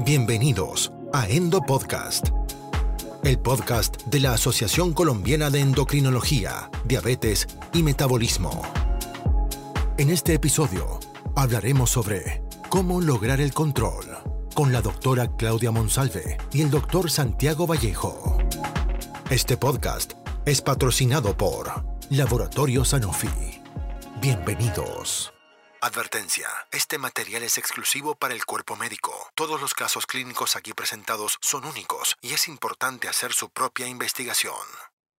Bienvenidos a Endo Podcast, el podcast de la Asociación Colombiana de Endocrinología, Diabetes y Metabolismo. En este episodio hablaremos sobre cómo lograr el control con la doctora Claudia Monsalve y el doctor Santiago Vallejo. Este podcast es patrocinado por Laboratorio Sanofi. Bienvenidos. Advertencia. Este material es exclusivo para el cuerpo médico. Todos los casos clínicos aquí presentados son únicos y es importante hacer su propia investigación.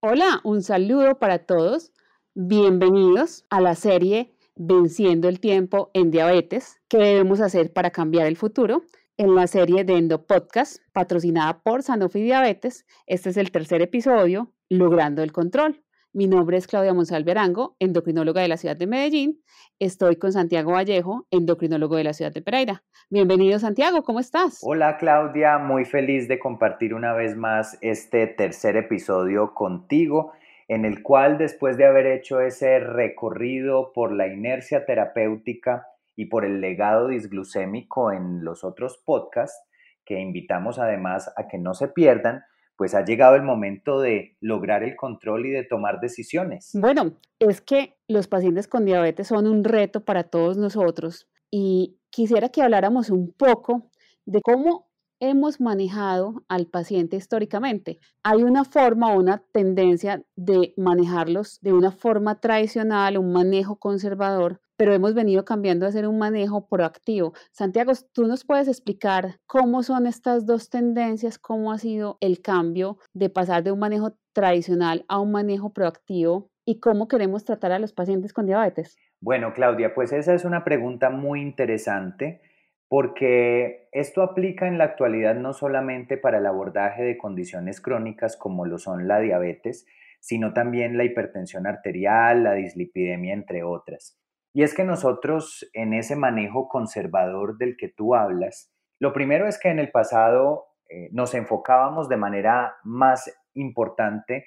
Hola, un saludo para todos. Bienvenidos a la serie Venciendo el tiempo en diabetes. ¿Qué debemos hacer para cambiar el futuro? En la serie de Endo Podcast, patrocinada por Sanofi Diabetes, este es el tercer episodio, Logrando el Control. Mi nombre es Claudia Monsalve Arango, endocrinóloga de la ciudad de Medellín. Estoy con Santiago Vallejo, endocrinólogo de la ciudad de Pereira. Bienvenido, Santiago, ¿cómo estás? Hola, Claudia, muy feliz de compartir una vez más este tercer episodio contigo, en el cual después de haber hecho ese recorrido por la inercia terapéutica y por el legado disglucémico en los otros podcasts, que invitamos además a que no se pierdan, pues ha llegado el momento de lograr el control y de tomar decisiones. Bueno, es que los pacientes con diabetes son un reto para todos nosotros y quisiera que habláramos un poco de cómo hemos manejado al paciente históricamente. Hay una forma o una tendencia de manejarlos de una forma tradicional, un manejo conservador, pero hemos venido cambiando a hacer un manejo proactivo. Santiago, ¿tú nos puedes explicar cómo son estas dos tendencias, cómo ha sido el cambio de pasar de un manejo tradicional a un manejo proactivo y cómo queremos tratar a los pacientes con diabetes? Bueno, Claudia, pues esa es una pregunta muy interesante porque esto aplica en la actualidad no solamente para el abordaje de condiciones crónicas como lo son la diabetes, sino también la hipertensión arterial, la dislipidemia, entre otras. Y es que nosotros en ese manejo conservador del que tú hablas, lo primero es que en el pasado eh, nos enfocábamos de manera más importante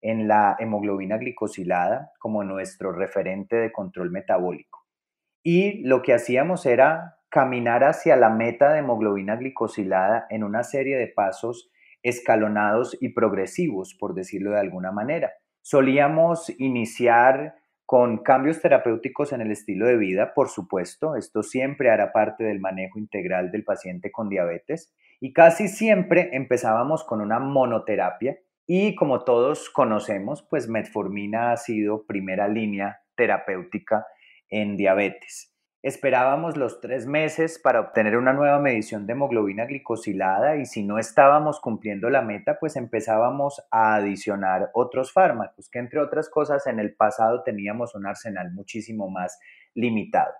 en la hemoglobina glicosilada como nuestro referente de control metabólico. Y lo que hacíamos era caminar hacia la meta de hemoglobina glicosilada en una serie de pasos escalonados y progresivos, por decirlo de alguna manera. Solíamos iniciar con cambios terapéuticos en el estilo de vida, por supuesto, esto siempre hará parte del manejo integral del paciente con diabetes y casi siempre empezábamos con una monoterapia y como todos conocemos, pues metformina ha sido primera línea terapéutica en diabetes. Esperábamos los tres meses para obtener una nueva medición de hemoglobina glicosilada y si no estábamos cumpliendo la meta, pues empezábamos a adicionar otros fármacos, que entre otras cosas en el pasado teníamos un arsenal muchísimo más limitado.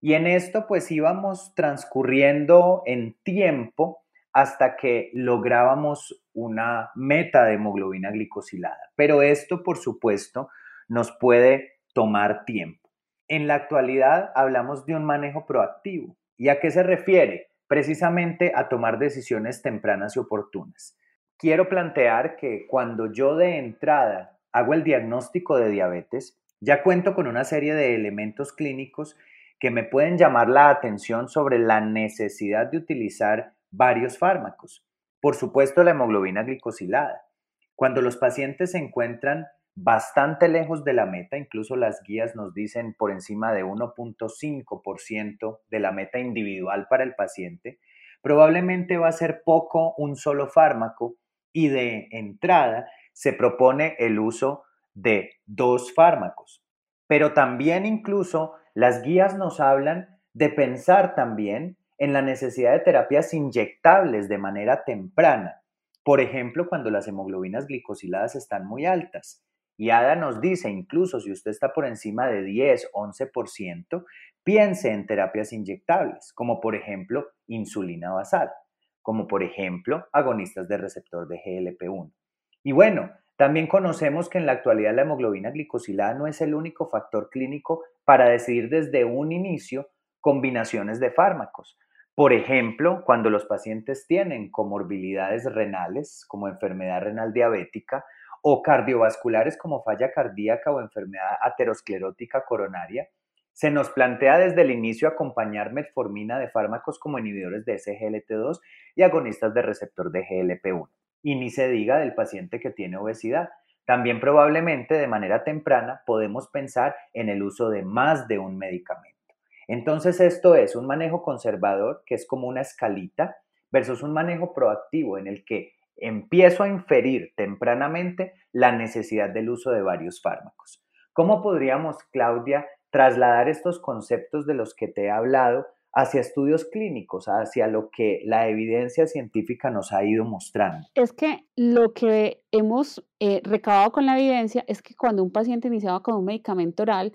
Y en esto pues íbamos transcurriendo en tiempo hasta que lográbamos una meta de hemoglobina glicosilada. Pero esto, por supuesto, nos puede tomar tiempo. En la actualidad hablamos de un manejo proactivo. ¿Y a qué se refiere? Precisamente a tomar decisiones tempranas y oportunas. Quiero plantear que cuando yo de entrada hago el diagnóstico de diabetes, ya cuento con una serie de elementos clínicos que me pueden llamar la atención sobre la necesidad de utilizar varios fármacos. Por supuesto, la hemoglobina glicosilada. Cuando los pacientes se encuentran bastante lejos de la meta, incluso las guías nos dicen por encima de 1.5% de la meta individual para el paciente, probablemente va a ser poco un solo fármaco y de entrada se propone el uso de dos fármacos. Pero también incluso las guías nos hablan de pensar también en la necesidad de terapias inyectables de manera temprana. Por ejemplo, cuando las hemoglobinas glicosiladas están muy altas. Y ADA nos dice, incluso si usted está por encima de 10, 11%, piense en terapias inyectables, como por ejemplo insulina basal, como por ejemplo agonistas de receptor de GLP-1. Y bueno, también conocemos que en la actualidad la hemoglobina glicosilada no es el único factor clínico para decidir desde un inicio combinaciones de fármacos. Por ejemplo, cuando los pacientes tienen comorbilidades renales, como enfermedad renal diabética, o cardiovasculares como falla cardíaca o enfermedad aterosclerótica coronaria, Se nos plantea desde el inicio acompañar metformina de fármacos como inhibidores de SGLT2 y agonistas de receptor de GLP1. Y ni se diga del paciente que tiene obesidad. También probablemente de manera temprana podemos pensar en el uso de más de un medicamento. Entonces esto es un manejo conservador que es como una escalita versus un manejo proactivo en el que empiezo a inferir tempranamente la necesidad del uso de varios fármacos. ¿Cómo podríamos, Claudia, trasladar estos conceptos de los que te he hablado hacia estudios clínicos, hacia lo que la evidencia científica nos ha ido mostrando. Es que lo que hemos eh, recabado con la evidencia es que cuando un paciente iniciaba con un medicamento oral,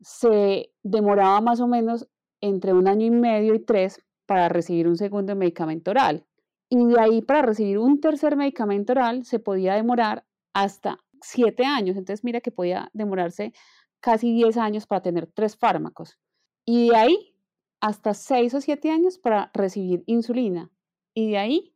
se demoraba más o menos entre un año y medio y tres para recibir un segundo medicamento oral. Y de ahí para recibir un tercer medicamento oral se podía demorar hasta siete años. Entonces mira que podía demorarse casi 10 años para tener tres fármacos. Y de ahí hasta 6 o 7 años para recibir insulina. Y de ahí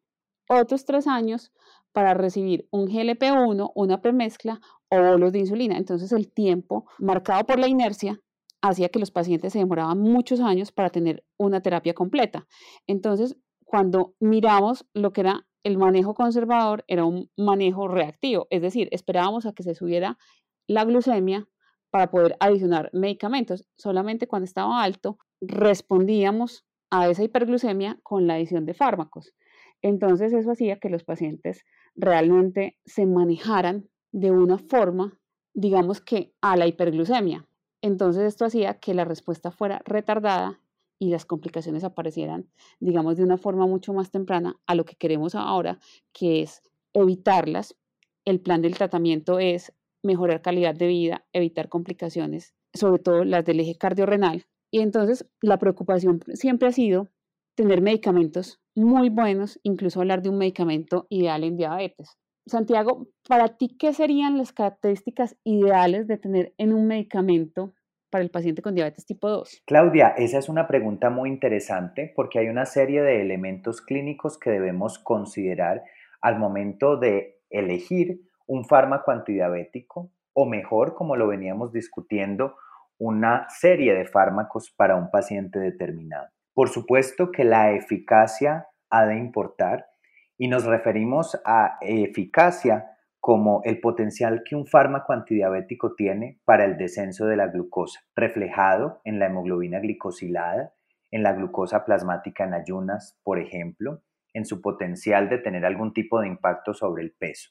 otros 3 años para recibir un GLP-1, una premezcla o bolos de insulina. Entonces el tiempo marcado por la inercia hacía que los pacientes se demoraban muchos años para tener una terapia completa. Entonces, cuando miramos lo que era el manejo conservador, era un manejo reactivo, es decir, esperábamos a que se subiera la glucemia para poder adicionar medicamentos. Solamente cuando estaba alto respondíamos a esa hiperglucemia con la adición de fármacos. Entonces eso hacía que los pacientes realmente se manejaran de una forma, digamos que a la hiperglucemia. Entonces esto hacía que la respuesta fuera retardada y las complicaciones aparecieran, digamos, de una forma mucho más temprana a lo que queremos ahora, que es evitarlas. El plan del tratamiento es mejorar calidad de vida, evitar complicaciones, sobre todo las del eje cardiorrenal. Y entonces la preocupación siempre ha sido tener medicamentos muy buenos, incluso hablar de un medicamento ideal en diabetes. Santiago, para ti, ¿qué serían las características ideales de tener en un medicamento para el paciente con diabetes tipo 2? Claudia, esa es una pregunta muy interesante porque hay una serie de elementos clínicos que debemos considerar al momento de elegir un fármaco antidiabético o mejor, como lo veníamos discutiendo, una serie de fármacos para un paciente determinado. Por supuesto que la eficacia ha de importar y nos referimos a eficacia como el potencial que un fármaco antidiabético tiene para el descenso de la glucosa, reflejado en la hemoglobina glicosilada, en la glucosa plasmática en ayunas, por ejemplo, en su potencial de tener algún tipo de impacto sobre el peso.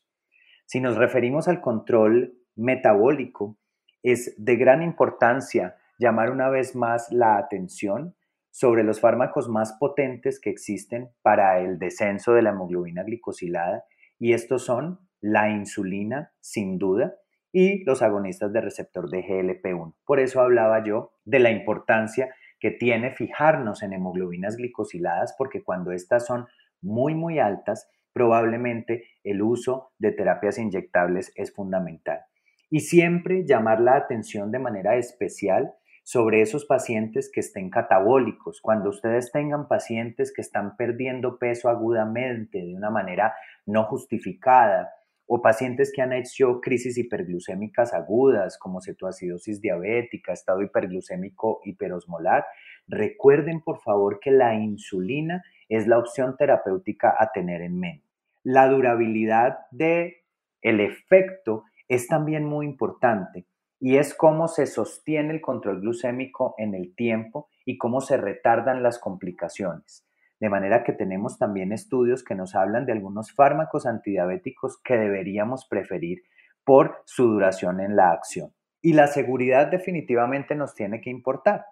Si nos referimos al control metabólico, es de gran importancia llamar una vez más la atención sobre los fármacos más potentes que existen para el descenso de la hemoglobina glicosilada y estos son la insulina, sin duda, y los agonistas de receptor de GLP-1. Por eso hablaba yo de la importancia que tiene fijarnos en hemoglobinas glicosiladas porque cuando estas son muy muy altas probablemente el uso de terapias inyectables es fundamental. Y siempre llamar la atención de manera especial sobre esos pacientes que estén catabólicos. Cuando ustedes tengan pacientes que están perdiendo peso agudamente de una manera no justificada, o pacientes que han hecho crisis hiperglucémicas agudas como cetoacidosis diabética, estado hiperglucémico hiperosmolar, recuerden por favor que la insulina es la opción terapéutica a tener en mente. La durabilidad de el efecto es también muy importante y es cómo se sostiene el control glucémico en el tiempo y cómo se retardan las complicaciones. De manera que tenemos también estudios que nos hablan de algunos fármacos antidiabéticos que deberíamos preferir por su duración en la acción. Y la seguridad definitivamente nos tiene que importar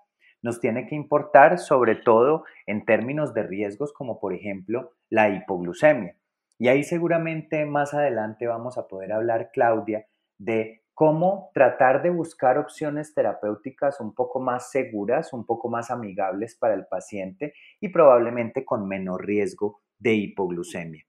nos tiene que importar sobre todo en términos de riesgos como por ejemplo la hipoglucemia. Y ahí seguramente más adelante vamos a poder hablar, Claudia, de cómo tratar de buscar opciones terapéuticas un poco más seguras, un poco más amigables para el paciente y probablemente con menor riesgo de hipoglucemia.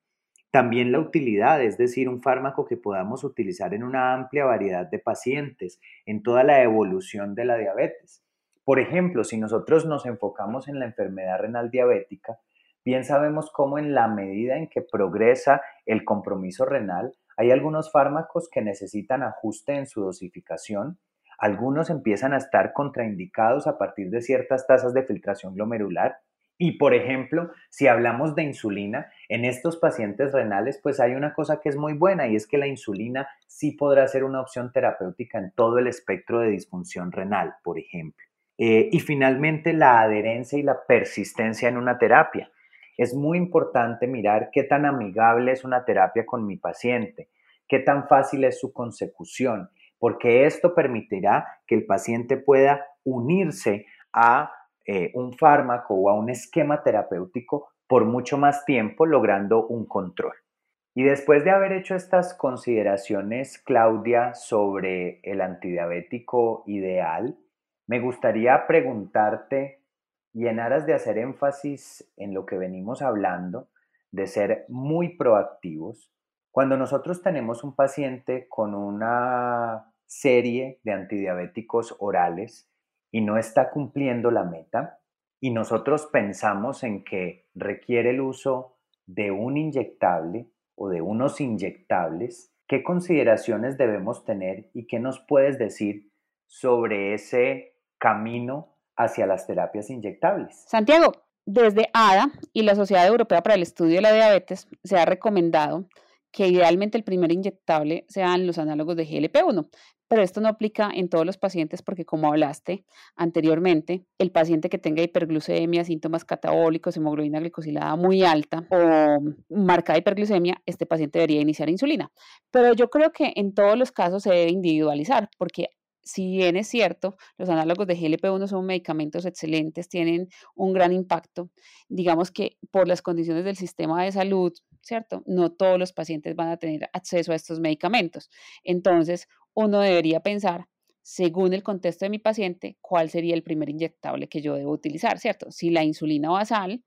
También la utilidad, es decir, un fármaco que podamos utilizar en una amplia variedad de pacientes, en toda la evolución de la diabetes. Por ejemplo, si nosotros nos enfocamos en la enfermedad renal diabética, bien sabemos cómo en la medida en que progresa el compromiso renal, hay algunos fármacos que necesitan ajuste en su dosificación, Algunos empiezan a estar contraindicados a partir de ciertas tasas de filtración glomerular. Y por ejemplo, si hablamos de insulina, en estos pacientes renales, pues hay una cosa que es muy buena y es que la insulina sí podrá ser una opción terapéutica en todo el espectro de disfunción renal, por ejemplo. Eh, y finalmente, la adherencia y la persistencia en una terapia. Es muy importante mirar qué tan amigable es una terapia con mi paciente, qué tan fácil es su consecución, porque esto permitirá que el paciente pueda unirse a eh, un fármaco o a un esquema terapéutico por mucho más tiempo, logrando un control. Y después de haber hecho estas consideraciones, Claudia, sobre el antidiabético ideal, me gustaría preguntarte, y en aras de hacer énfasis en lo que venimos hablando, de ser muy proactivos, cuando nosotros tenemos un paciente con una serie de antidiabéticos orales y no está cumpliendo la meta, y nosotros pensamos en que requiere el uso de un inyectable o de unos inyectables, ¿qué consideraciones debemos tener y qué nos puedes decir sobre ese camino hacia las terapias inyectables? Santiago, desde ADA y la Sociedad Europea para el Estudio de la Diabetes se ha recomendado que idealmente el primer inyectable sean los análogos de GLP-1, pero esto no aplica en todos los pacientes porque como hablaste anteriormente, el paciente que tenga hiperglucemia, síntomas catabólicos, hemoglobina glicosilada muy alta o marcada hiperglucemia, este paciente debería iniciar insulina. Pero yo creo que en todos los casos se debe individualizar porque si bien es cierto, los análogos de GLP-1 son medicamentos excelentes, tienen un gran impacto, digamos que por las condiciones del sistema de salud, ¿cierto? No todos los pacientes van a tener acceso a estos medicamentos. Entonces, uno debería pensar, según el contexto de mi paciente, cuál sería el primer inyectable que yo debo utilizar, ¿cierto? Si la insulina basal,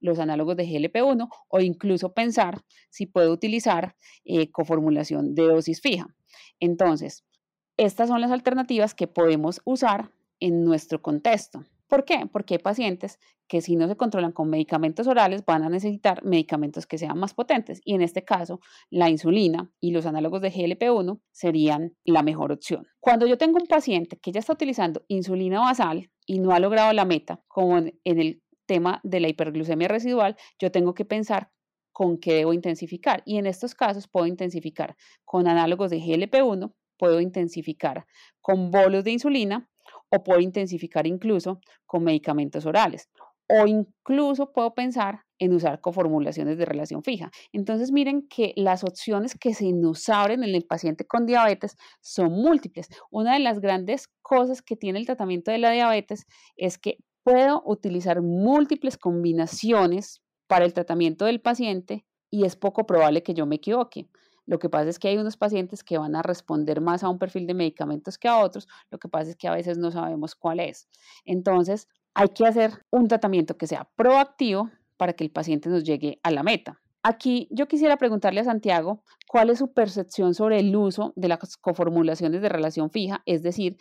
los análogos de GLP-1 o incluso pensar si puedo utilizar eh, coformulación de dosis fija. Entonces, estas son las alternativas que podemos usar en nuestro contexto. ¿Por qué? Porque hay pacientes que si no se controlan con medicamentos orales van a necesitar medicamentos que sean más potentes y en este caso la insulina y los análogos de GLP-1 serían la mejor opción. Cuando yo tengo un paciente que ya está utilizando insulina basal y no ha logrado la meta, como en el tema de la hiperglucemia residual, yo tengo que pensar con qué debo intensificar y en estos casos puedo intensificar con análogos de GLP-1, puedo intensificar con bolos de insulina o puedo intensificar incluso con medicamentos orales o incluso puedo pensar en usar coformulaciones de relación fija. Entonces miren que las opciones que se nos abren en el paciente con diabetes son múltiples. Una de las grandes cosas que tiene el tratamiento de la diabetes es que puedo utilizar múltiples combinaciones para el tratamiento del paciente y es poco probable que yo me equivoque. Lo que pasa es que hay unos pacientes que van a responder más a un perfil de medicamentos que a otros. Lo que pasa es que a veces no sabemos cuál es. Entonces, hay que hacer un tratamiento que sea proactivo para que el paciente nos llegue a la meta. Aquí yo quisiera preguntarle a Santiago cuál es su percepción sobre el uso de las coformulaciones de relación fija, es decir,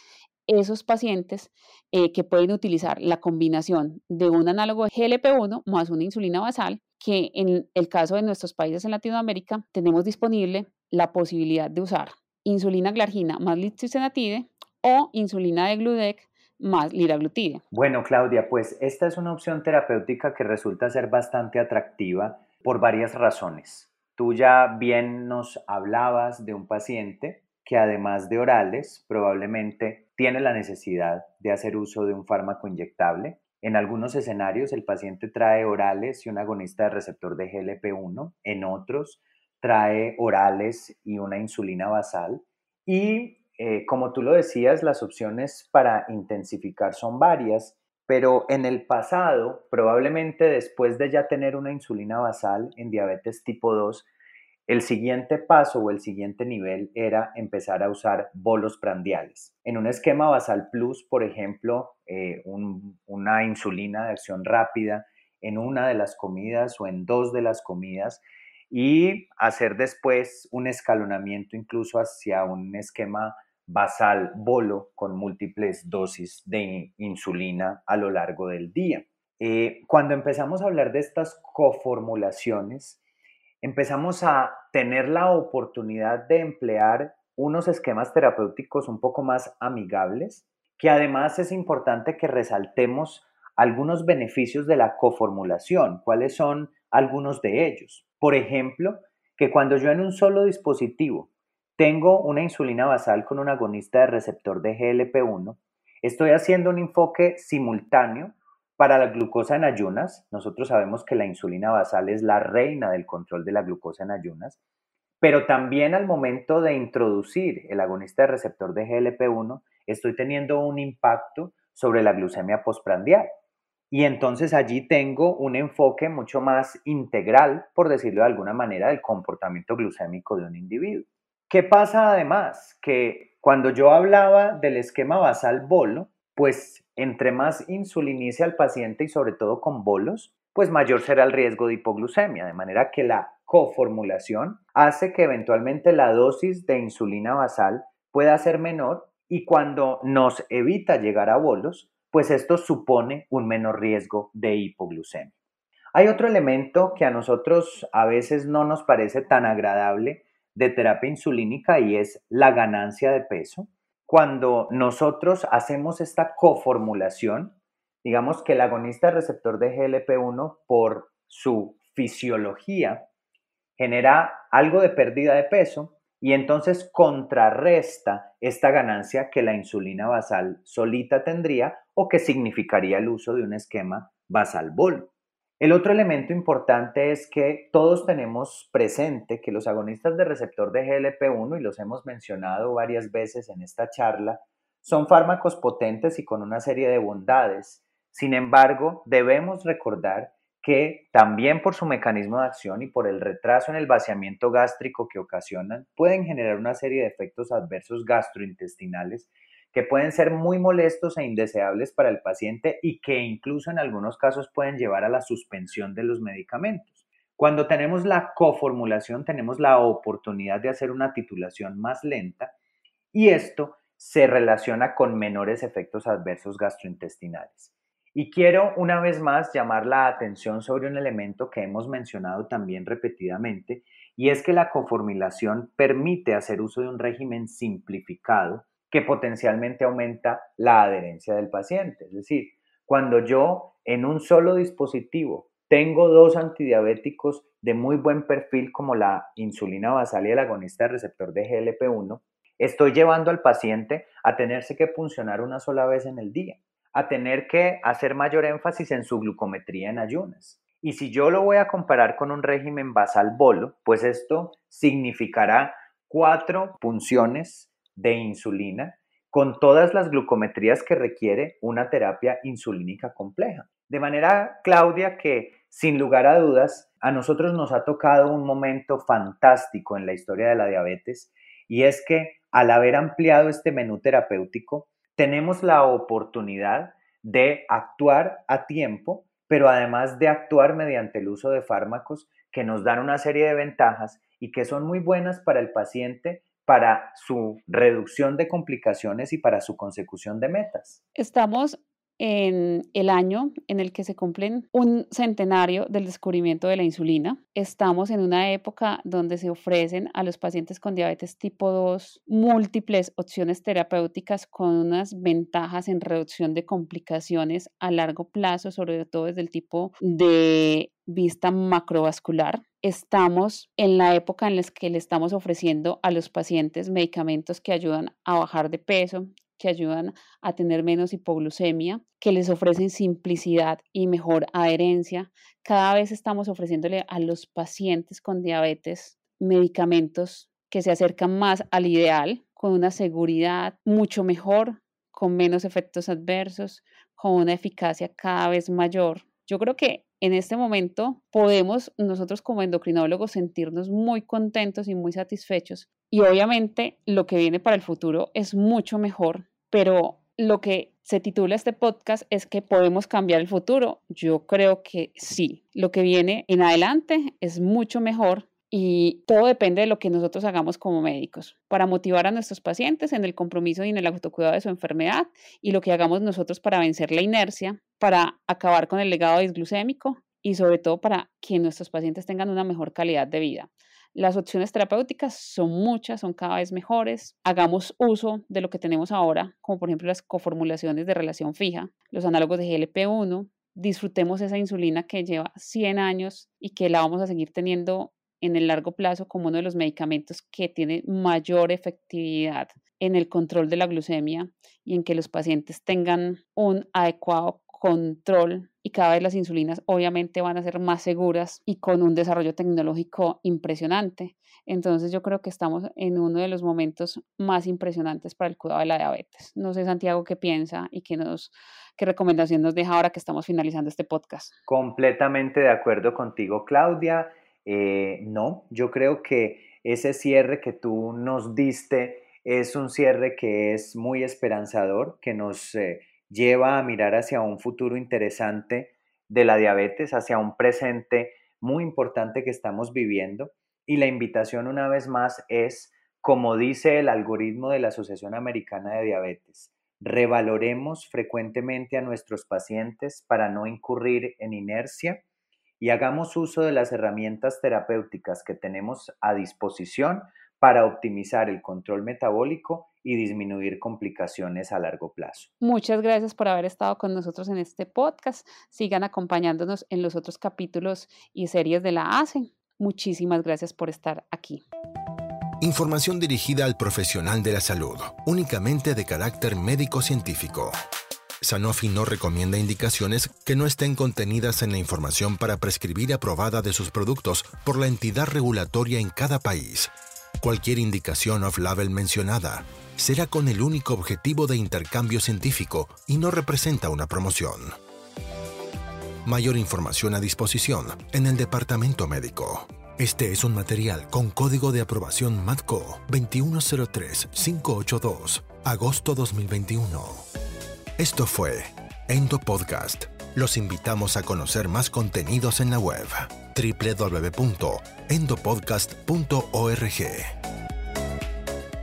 esos pacientes eh, que pueden utilizar la combinación de un análogo de GLP-1 más una insulina basal, que en el caso de nuestros países en Latinoamérica tenemos disponible la posibilidad de usar insulina glargina más lixisenatide o insulina de gludec más liraglutide. Bueno, Claudia, pues esta es una opción terapéutica que resulta ser bastante atractiva por varias razones. Tú ya bien nos hablabas de un paciente que además de orales probablemente tiene la necesidad de hacer uso de un fármaco inyectable. En algunos escenarios el paciente trae orales y un agonista de receptor de GLP-1, en otros trae orales y una insulina basal. Y eh, como tú lo decías, las opciones para intensificar son varias, pero en el pasado, probablemente después de ya tener una insulina basal en diabetes tipo 2, el siguiente paso o el siguiente nivel era empezar a usar bolos prandiales. En un esquema basal plus, por ejemplo, eh, una insulina de acción rápida en una de las comidas o en dos de las comidas y hacer después un escalonamiento incluso hacia un esquema basal bolo con múltiples dosis de insulina a lo largo del día. Eh, cuando empezamos a hablar de estas coformulaciones, empezamos a tener la oportunidad de emplear unos esquemas terapéuticos un poco más amigables, que además es importante que resaltemos algunos beneficios de la coformulación. ¿Cuáles son algunos de ellos? Por ejemplo, que cuando yo en un solo dispositivo tengo una insulina basal con un agonista de receptor de GLP-1, estoy haciendo un enfoque simultáneo para la glucosa en ayunas. Nosotros sabemos que la insulina basal es la reina del control de la glucosa en ayunas, pero también al momento de introducir el agonista de receptor de GLP-1, estoy teniendo un impacto sobre la glucemia postprandial. Y entonces allí tengo un enfoque mucho más integral, por decirlo de alguna manera, del comportamiento glucémico de un individuo. ¿Qué pasa además? Que cuando yo hablaba del esquema basal bolo, pues entre más insulinice al paciente y sobre todo con bolos, pues mayor será el riesgo de hipoglucemia, de manera que la coformulación hace que eventualmente la dosis de insulina basal pueda ser menor y cuando nos evita llegar a bolos, pues esto supone un menor riesgo de hipoglucemia. Hay otro elemento que a nosotros a veces no nos parece tan agradable de terapia insulínica y es la ganancia de peso. Cuando nosotros hacemos esta coformulación, digamos que el agonista receptor de GLP-1 por su fisiología genera algo de pérdida de peso y entonces contrarresta esta ganancia que la insulina basal solita tendría o que significaría el uso de un esquema basal bolo. El otro elemento importante es que todos tenemos presente que los agonistas de receptor de GLP-1, y los hemos mencionado varias veces en esta charla, son fármacos potentes y con una serie de bondades. Sin embargo, debemos recordar que también por su mecanismo de acción y por el retraso en el vaciamiento gástrico que ocasionan, pueden generar una serie de efectos adversos gastrointestinales que pueden ser muy molestos e indeseables para el paciente y que incluso en algunos casos pueden llevar a la suspensión de los medicamentos. Cuando tenemos la coformulación tenemos la oportunidad de hacer una titulación más lenta y esto se relaciona con menores efectos adversos gastrointestinales. Y quiero una vez más llamar la atención sobre un elemento que hemos mencionado también repetidamente, y es que la conformilación permite hacer uso de un régimen simplificado que potencialmente aumenta la adherencia del paciente. Es decir, cuando yo en un solo dispositivo tengo dos antidiabéticos de muy buen perfil como la insulina basal y el agonista receptor de GLP-1, estoy llevando al paciente a tenerse que funcionar una sola vez en el día a tener que hacer mayor énfasis en su glucometría en ayunas. Y si yo lo voy a comparar con un régimen basal bolo, pues esto significará cuatro punciones de insulina con todas las glucometrías que requiere una terapia insulínica compleja. De manera, Claudia, que sin lugar a dudas, a nosotros nos ha tocado un momento fantástico en la historia de la diabetes y es que al haber ampliado este menú terapéutico, tenemos la oportunidad de actuar a tiempo, pero además de actuar mediante el uso de fármacos que nos dan una serie de ventajas y que son muy buenas para el paciente para su reducción de complicaciones y para su consecución de metas. Estamos en el año en el que se cumplen un centenario del descubrimiento de la insulina. Estamos en una época donde se ofrecen a los pacientes con diabetes tipo 2 múltiples opciones terapéuticas con unas ventajas en reducción de complicaciones a largo plazo, sobre todo desde el tipo de vista macrovascular. Estamos en la época en la que le estamos ofreciendo a los pacientes medicamentos que ayudan a bajar de peso, que ayudan a tener menos hipoglucemia, que les ofrecen simplicidad y mejor adherencia. Cada vez estamos ofreciéndole a los pacientes con diabetes medicamentos que se acercan más al ideal, con una seguridad mucho mejor, con menos efectos adversos, con una eficacia cada vez mayor. Yo creo que en este momento podemos nosotros como endocrinólogos sentirnos muy contentos y muy satisfechos. Y obviamente lo que viene para el futuro es mucho mejor, pero lo que se titula este podcast es que podemos cambiar el futuro. Yo creo que sí. Lo que viene en adelante es mucho mejor y todo depende de lo que nosotros hagamos como médicos para motivar a nuestros pacientes en el compromiso y en el autocuidado de su enfermedad y lo que hagamos nosotros para vencer la inercia, para acabar con el legado disglucémico y sobre todo para que nuestros pacientes tengan una mejor calidad de vida. Las opciones terapéuticas son muchas, son cada vez mejores. Hagamos uso de lo que tenemos ahora, como por ejemplo las coformulaciones de relación fija, los análogos de GLP-1. Disfrutemos esa insulina que lleva 100 años y que la vamos a seguir teniendo en el largo plazo como uno de los medicamentos que tiene mayor efectividad en el control de la glucemia y en que los pacientes tengan un adecuado control y cada vez las insulinas obviamente van a ser más seguras y con un desarrollo tecnológico impresionante. Entonces yo creo que estamos en uno de los momentos más impresionantes para el cuidado de la diabetes. No sé Santiago qué piensa y qué nos qué recomendación nos deja ahora que estamos finalizando este podcast. Completamente de acuerdo contigo, Claudia. Eh, no, yo creo que ese cierre que tú nos diste es un cierre que es muy esperanzador, que nos eh, lleva a mirar hacia un futuro interesante de la diabetes, hacia un presente muy importante que estamos viviendo. Y la invitación una vez más es, como dice el algoritmo de la Asociación Americana de Diabetes, revaloremos frecuentemente a nuestros pacientes para no incurrir en inercia y hagamos uso de las herramientas terapéuticas que tenemos a disposición para optimizar el control metabólico y disminuir complicaciones a largo plazo. Muchas gracias por haber estado con nosotros en este podcast. Sigan acompañándonos en los otros capítulos y series de la ACE. Muchísimas gracias por estar aquí. Información dirigida al profesional de la salud, únicamente de carácter médico-científico. Sanofi no recomienda indicaciones que no estén contenidas en la información para prescribir aprobada de sus productos por la entidad regulatoria en cada país. Cualquier indicación off-label mencionada será con el único objetivo de intercambio científico y no representa una promoción. Mayor información a disposición en el departamento médico. Este es un material con código de aprobación MATCO 2103582, agosto 2021. Esto fue Endo Podcast. Los invitamos a conocer más contenidos en la web www.endopodcast.org.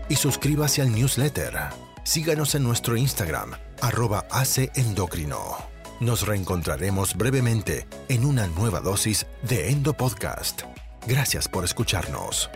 Y suscríbase al newsletter. Síganos en nuestro Instagram, arroba Endocrino. Nos reencontraremos brevemente en una nueva dosis de Endo Podcast. Gracias por escucharnos.